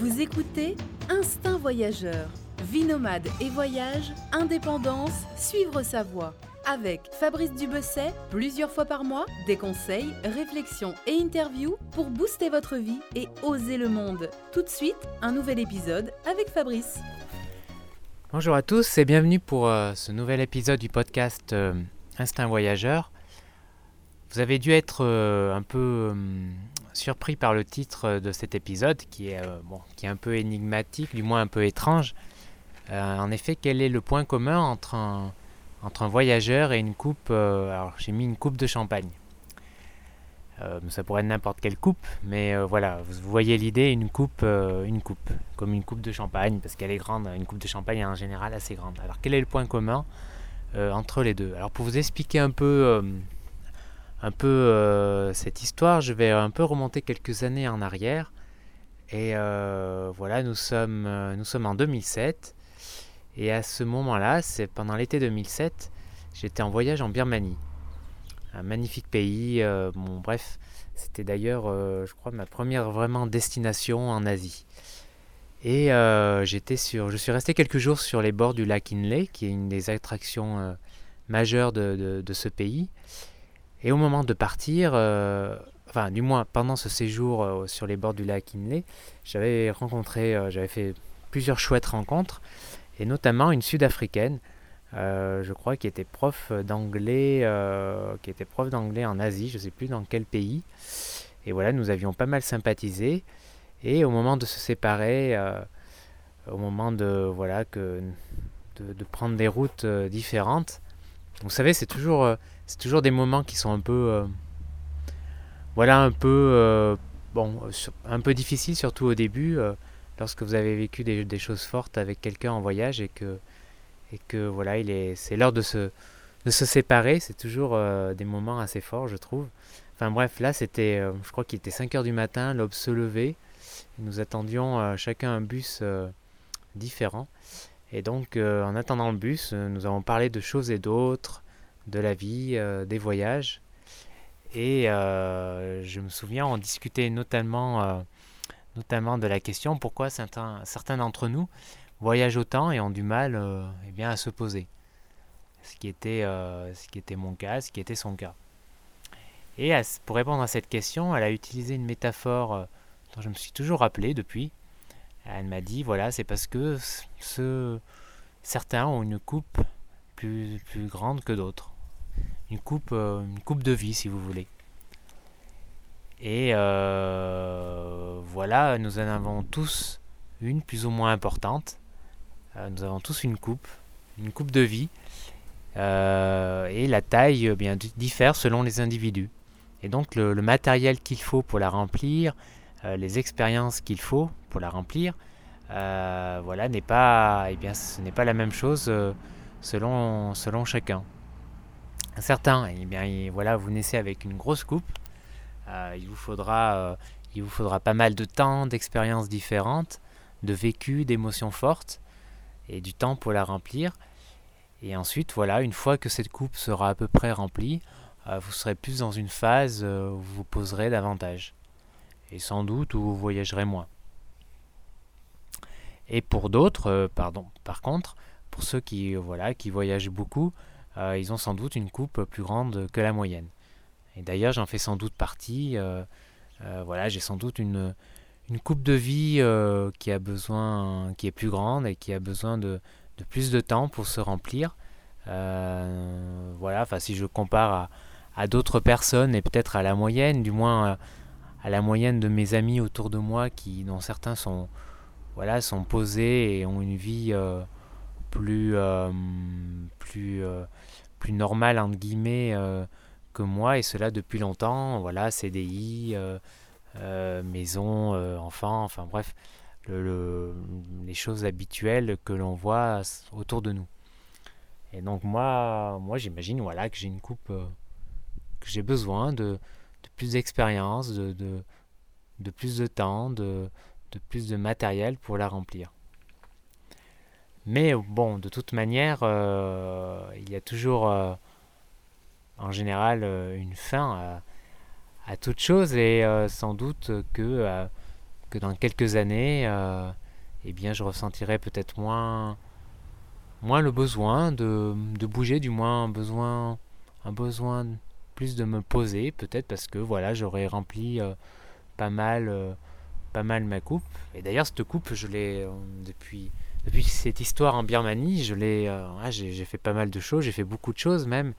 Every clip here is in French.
Vous écoutez Instinct Voyageur. Vie nomade et voyage, indépendance, suivre sa voie. Avec Fabrice Dubesset, plusieurs fois par mois, des conseils, réflexions et interviews pour booster votre vie et oser le monde. Tout de suite, un nouvel épisode avec Fabrice. Bonjour à tous et bienvenue pour euh, ce nouvel épisode du podcast euh, Instinct Voyageur. Vous avez dû être euh, un peu hum, surpris par le titre de cet épisode qui est, bon, qui est un peu énigmatique, du moins un peu étrange. en effet, quel est le point commun entre un, entre un voyageur et une coupe Alors j'ai mis une coupe de champagne. ça pourrait être n'importe quelle coupe, mais voilà, vous voyez l'idée, une coupe, une coupe, comme une coupe de champagne, parce qu'elle est grande, une coupe de champagne est en général assez grande. Alors quel est le point commun entre les deux? Alors pour vous expliquer un peu un peu euh, cette histoire, je vais un peu remonter quelques années en arrière. Et euh, voilà, nous sommes, euh, nous sommes en 2007. Et à ce moment-là, c'est pendant l'été 2007, j'étais en voyage en Birmanie. Un magnifique pays. bon, bref, c'était d'ailleurs, je crois, ma première vraiment destination en Asie. Et j'étais sur, je suis resté quelques jours sur les bords du lac Inle, qui est une des attractions majeures de, de ce pays. Et au moment de partir, euh, enfin du moins pendant ce séjour euh, sur les bords du lac Inle, j'avais rencontré, euh, j'avais fait plusieurs chouettes rencontres, et notamment une Sud-Africaine, je crois, qui était prof d'anglais, qui était prof d'anglais en Asie, je ne sais plus dans quel pays. Et voilà, nous avions pas mal sympathisé. Et au moment de se séparer, au moment de voilà de prendre des routes différentes, vous savez, c'est toujours c'est toujours des moments qui sont un peu euh, voilà un peu euh, bon un peu difficile surtout au début euh, lorsque vous avez vécu des, choses fortes avec quelqu'un en voyage et que et que voilà il est c'est l'heure de se de se séparer. C'est toujours des moments assez forts je trouve. Enfin bref là c'était je crois qu'il était 5 heures du matin l'aube se levait. Nous attendions chacun un bus différent. Et donc en attendant le bus nous avons parlé de choses et d'autres de la vie, euh, des voyages. Et euh, je me souviens, on discutait notamment, euh, notamment de la question pourquoi certains, d'entre nous voyagent autant et ont du mal eh bien, à se poser. Ce qui, était, mon cas, ce qui était son cas. Et pour répondre à cette question, elle a utilisé une métaphore dont je me suis toujours rappelé depuis. Elle m'a dit, voilà, c'est parce que ce, certains ont une coupe plus grande que d'autres une coupe, euh, une coupe de vie si vous voulez. Et euh, voilà, nous en avons tous une plus ou moins importante. Euh, nous avons tous une coupe, une coupe de vie. et la taille bien, diffère selon les individus. Et donc le, matériel qu'il faut pour la remplir, les expériences qu'il faut pour la remplir, voilà, n'est pas, eh bien, ce n'est pas la même chose selon, selon chacun. Certains, eh bien, voilà, vous naissez avec une grosse coupe. Euh, il, vous faudra, euh, il vous faudra pas mal de temps, d'expériences différentes, de vécu, d'émotions fortes, et du temps pour la remplir. Et ensuite, voilà, une fois que cette coupe sera à peu près remplie, euh, vous serez plus dans une phase où vous vous poserez davantage. Et sans doute où vous voyagerez moins. Et pour d'autres, pardon, par contre, pour ceux qui, voilà, qui voyagent beaucoup, euh, ils ont sans doute une coupe plus grande que la moyenne. Et d'ailleurs, j'en fais sans doute partie. Euh, euh, voilà, j'ai sans doute une, une coupe de vie qui a besoin, qui est plus grande et qui a besoin de, de plus de temps pour se remplir. voilà, enfin si je compare à, à d'autres personnes et peut-être à la moyenne, du moins à la moyenne de mes amis autour de moi, qui dont certains sont voilà sont posés et ont une vie plus plus plus normal entre guillemets euh, que moi et cela depuis longtemps. Voilà, CDI, euh, euh, maison, enfant, enfin bref, les choses habituelles que l'on voit autour de nous. Et donc moi, moi j'imagine voilà que j'ai une coupe que j'ai besoin de, plus d'expérience, de, de, plus de temps, de, de plus de matériel pour la remplir. Mais bon, de toute manière, euh, il y a toujours euh, en général euh, une fin à, toute chose et sans doute que dans quelques années, eh bien, je ressentirai peut-être moins, moins le besoin de, bouger, du moins un besoin, un besoin plus de me poser, peut-être parce que voilà, j'aurais rempli pas mal, pas mal ma coupe. Et d'ailleurs, cette coupe, je l'ai depuis depuis cette histoire en Birmanie, je l'ai, euh, j'ai, fait pas mal de choses, j'ai fait beaucoup de choses même,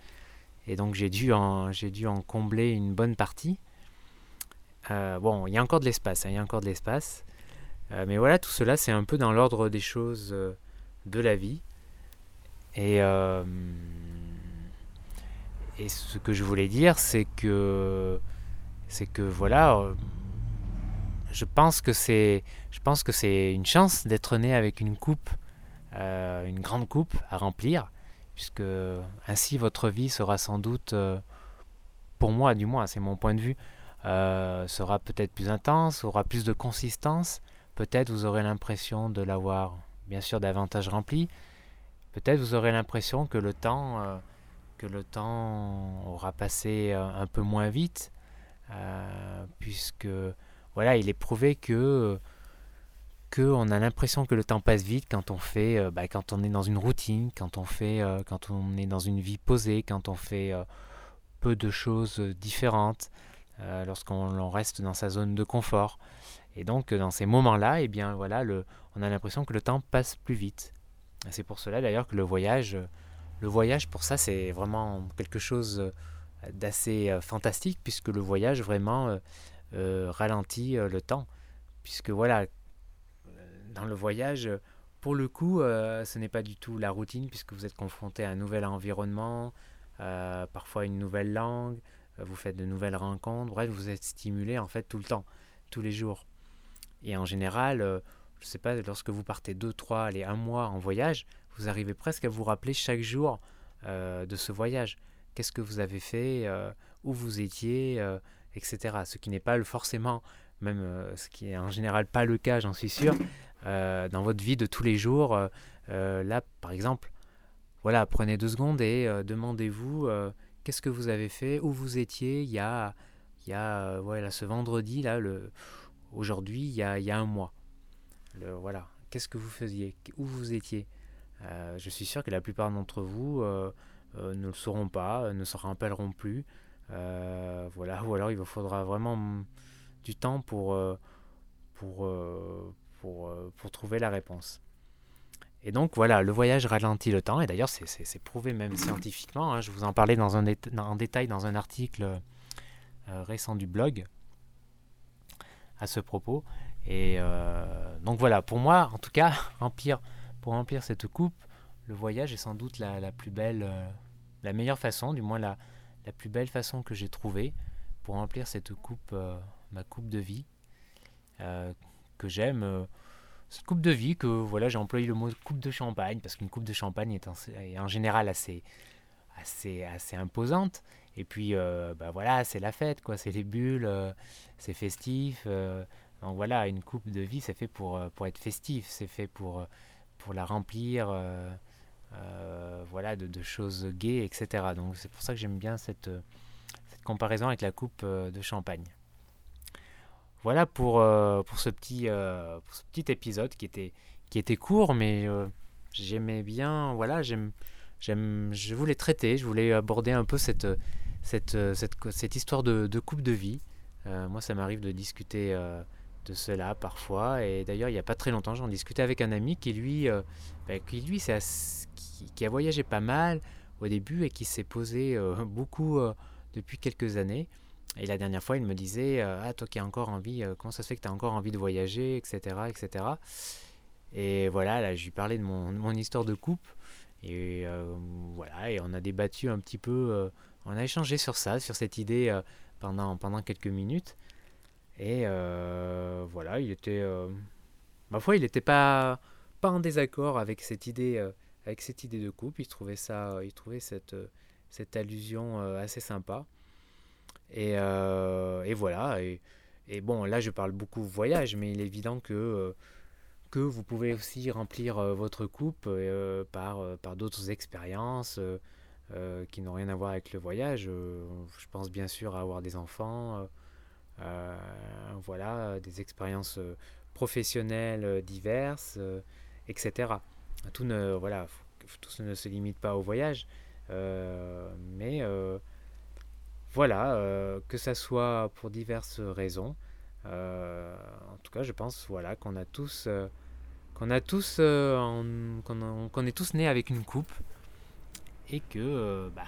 et donc j'ai dû en, j'ai dû en combler une bonne partie. Euh, bon, il y a encore de l'espace, hein, il y a encore de l'espace, euh, mais voilà, tout cela c'est un peu dans l'ordre des choses de la vie. Et, et ce que je voulais dire, c'est que, c'est que voilà je pense que c'est, je pense que c'est une chance d'être né avec une coupe, euh, une grande coupe à remplir, puisque ainsi votre vie sera sans doute, euh, pour moi du moins, c'est mon point de vue, euh, sera peut-être plus intense, aura plus de consistance. Peut-être vous aurez l'impression de l'avoir, bien sûr, davantage rempli. Peut-être vous aurez l'impression que le temps, que le temps aura passé un peu moins vite, puisque voilà, il est prouvé que que on a l'impression que le temps passe vite quand on fait, euh, bah, quand on est dans une routine, quand on fait, euh, quand on est dans une vie posée, quand on fait euh, peu de choses différentes, lorsqu'on reste dans sa zone de confort. Et donc dans ces moments-là, eh bien voilà, on a l'impression que le temps passe plus vite. C'est pour cela d'ailleurs que le voyage, le voyage pour ça c'est vraiment quelque chose d'assez fantastique puisque le voyage vraiment euh, ralentit euh, le temps. Puisque voilà, dans le voyage, pour le coup, euh, ce n'est pas du tout la routine, puisque vous êtes confronté à un nouvel environnement, parfois une nouvelle langue, vous faites de nouvelles rencontres, bref, vous êtes stimulé en fait tout le temps, tous les jours. Et en général, je ne sais pas, lorsque vous partez deux, trois, allez, un mois en voyage, vous arrivez presque à vous rappeler chaque jour de ce voyage. Qu'est-ce que vous avez fait, où vous étiez, etc. Ce qui n'est pas forcément, même euh, ce qui est en général pas le cas, j'en suis sûr, euh, dans votre vie de tous les jours. Euh, là, par exemple, voilà, prenez deux secondes et demandez-vous qu'est-ce que vous avez fait, où vous étiez il y a, il y a voilà, ce vendredi, là, aujourd'hui, il y a, il y a un mois. Le, voilà, qu'est-ce que vous faisiez, où vous étiez? je suis sûr que la plupart d'entre vous ne le sauront pas, ne se rappelleront plus. Euh, voilà, ou alors il vous faudra vraiment du temps pour, euh, pour, euh, pour, trouver la réponse. Et donc voilà, le voyage ralentit le temps, et d'ailleurs c'est prouvé même scientifiquement, hein. je vous en parlais dans un en détail dans un article récent du blog à ce propos. Et donc voilà, pour moi en tout cas, pour remplir cette coupe, le voyage est sans doute la, la plus belle, la meilleure façon, du moins la, la plus belle façon que j'ai trouvée pour remplir cette coupe, euh, ma coupe de vie, euh, que j'aime. Euh, cette coupe de vie que voilà, j'ai employé le mot coupe de champagne parce qu'une coupe de champagne est en, général assez, assez, assez imposante. Et puis, bah voilà, c'est la fête, quoi. C'est les bulles, c'est festif. donc voilà, une coupe de vie, c'est fait pour, pour être festif, c'est fait pour, pour la remplir. Euh, voilà, de, choses gaies, etc. Donc c'est pour ça que j'aime bien cette, cette, comparaison avec la coupe euh, de champagne. Voilà pour, euh, pour, ce petit, ce petit épisode qui était, qui était court, mais j'aimais bien, voilà, j'aime, j'aime, je voulais traiter, je voulais aborder un peu cette, cette, cette, cette histoire de, de, coupe de vie. moi, ça m'arrive de discuter de cela parfois. Et d'ailleurs, il n'y a pas très longtemps, j'en discutais avec un ami qui lui, bah, qui lui, qui, a voyagé pas mal au début et qui s'est posé euh, beaucoup euh, depuis quelques années. Et la dernière fois, il me disait euh, Ah, toi qui as encore envie, comment ça se fait que tu as encore envie de voyager, etc. etc. Et voilà, là, je lui parlais de mon, mon histoire de coupe. Et voilà, et on a débattu un petit peu, on a échangé sur ça, sur cette idée pendant, pendant quelques minutes. Et voilà, il était. ma foi, il n'était pas, pas en désaccord avec cette idée avec cette idée de coupe. Il trouvait, ça, il trouvait cette, cette allusion euh, assez sympa. Et, euh, et voilà. Et, bon, là, je parle beaucoup voyage, mais il est évident que, euh, que vous pouvez aussi remplir votre coupe par, par d'autres expériences qui n'ont rien à voir avec le voyage. je pense bien sûr à avoir des enfants, voilà, des expériences professionnelles diverses, etc. Tout ne, voilà, tout ne se limite pas au voyage, mais voilà, que ça soit pour diverses raisons. en tout cas, je pense voilà qu'on a tous qu'on a tous qu'on est tous nés avec une coupe et que bah,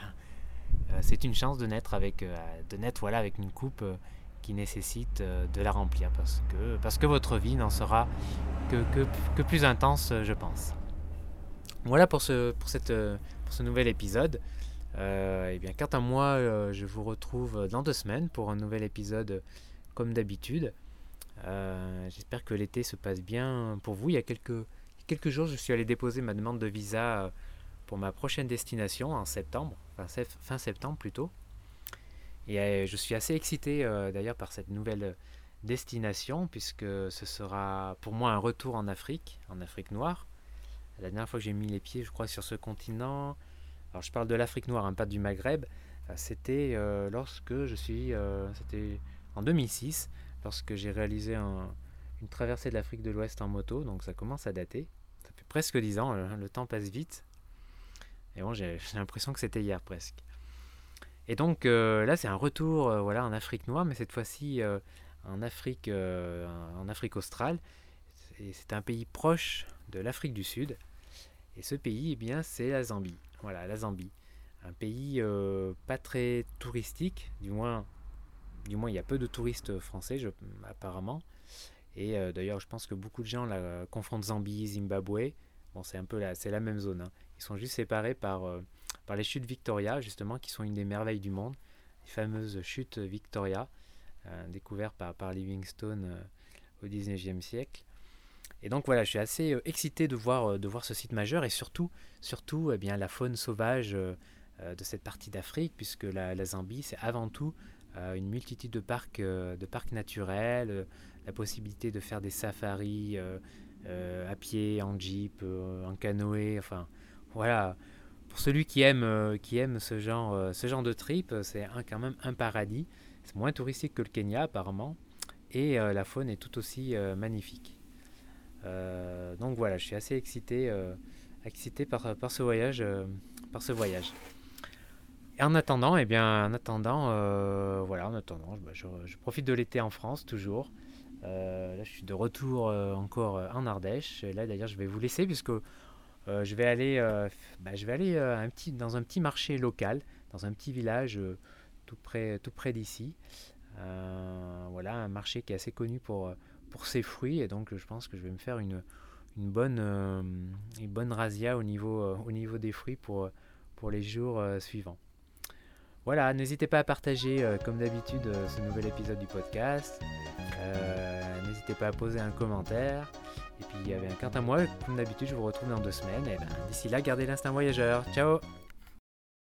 c'est une chance de naître avec de naître voilà avec une coupe qui nécessite de la remplir parce que parce que votre vie n'en sera que, plus intense je pense voilà pour ce pour cette pour ce nouvel épisode euh, et bien, quant à moi, euh, je vous retrouve dans deux semaines pour un nouvel épisode comme d'habitude. Euh, j'espère que l'été se passe bien pour vous. Il y a quelques, quelques jours, je suis allé déposer ma demande de visa pour ma prochaine destination en septembre, enfin, fin septembre plutôt. Et je suis assez excité d'ailleurs par cette nouvelle destination puisque ce sera pour moi un retour en Afrique, en Afrique noire. La dernière fois que j'ai mis les pieds, je crois, sur ce continent, alors je parle de l'Afrique noire, hein, pas du Maghreb. Euh, c'était euh, lorsque je suis, euh, c'était en 2006, lorsque j'ai réalisé une traversée de l'Afrique de l'Ouest en moto, donc ça commence à dater. Ça fait presque 10 ans, le, temps passe vite. Et bon, j'ai l'impression que c'était hier presque. Et donc là, c'est un retour voilà, en Afrique noire, mais cette fois-ci en, Afrique, en Afrique australe. C'est un pays proche de l'Afrique du Sud. Et ce pays, eh bien, c'est la Zambie. Voilà, la Zambie. Un pays euh, pas très touristique, du moins, du moins il y a peu de touristes français apparemment. Et euh, d'ailleurs, je pense que beaucoup de gens la confondent Zambie, Zimbabwe. Bon, c'est un peu la, c'est la même zone. Hein. Ils sont juste séparés par, euh, par les chutes Victoria, justement, qui sont une des merveilles du monde. Les fameuses chutes Victoria, découvertes par, Livingstone au 19e siècle. Et donc voilà, je suis assez euh, excité de voir, euh, de voir ce site majeur et surtout, surtout eh bien, la faune sauvage euh, de cette partie d'Afrique, puisque la, Zambie, c'est avant tout une multitude de parcs, de parcs naturels, la possibilité de faire des safaris à pied, en jeep, en canoë, enfin voilà. Pour celui qui aime, qui aime ce, genre, ce genre de trip, c'est quand même un paradis. C'est moins touristique que le Kenya apparemment, et la faune est tout aussi magnifique. Euh, donc voilà, je suis assez excité, euh, excité par, par, ce voyage, euh, par ce voyage. Et en attendant, eh bien, en attendant, voilà, en attendant, bah, je, profite de l'été en France toujours. là, je suis de retour encore en Ardèche. là, d'ailleurs, je vais vous laisser puisque je vais aller, bah, je vais aller un petit, dans un petit marché local, dans un petit village tout près, d'ici. voilà, un marché qui est assez connu pour ses fruits et donc je pense que je vais me faire une, bonne, euh, une razzia au niveau, euh, au niveau des fruits pour, les jours euh, suivants. Voilà, n'hésitez pas à partager comme d'habitude ce nouvel épisode du podcast. n'hésitez pas à poser un commentaire. Et puis, quant à moi, comme d'habitude, je vous retrouve dans deux semaines. Et ben, d'ici là, gardez l'instinct voyageur. Ciao